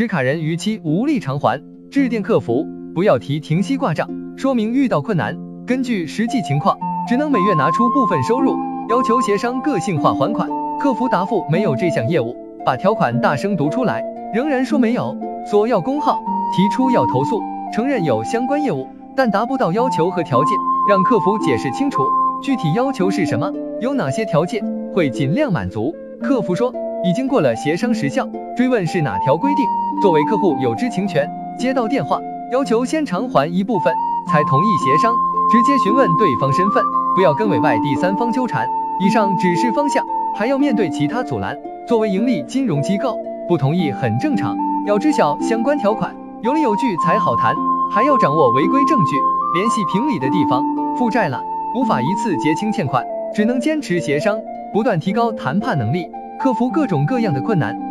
持卡人逾期无力偿还，致电客服不要提停息挂账，说明遇到困难，根据实际情况，只能每月拿出部分收入，要求协商个性化还款。客服答复没有这项业务，把条款大声读出来，仍然说没有，索要工号，提出要投诉，承认有相关业务，但达不到要求和条件，让客服解释清楚，具体要求是什么，有哪些条件，会尽量满足。客服说已经过了协商时效，追问是哪条规定，作为客户有知情权，接到电话要求先偿还一部分，才同意协商，直接询问对方身份，不要跟委外第三方纠缠。以上只是方向。还要面对其他阻拦，作为盈利金融机构，不同意很正常，要知晓相关条款，有理有据才好谈，还要掌握违规证据，联系评理的地方。负债了，无法一次结清欠款，只能坚持协商，不断提高谈判能力，克服各种各样的困难。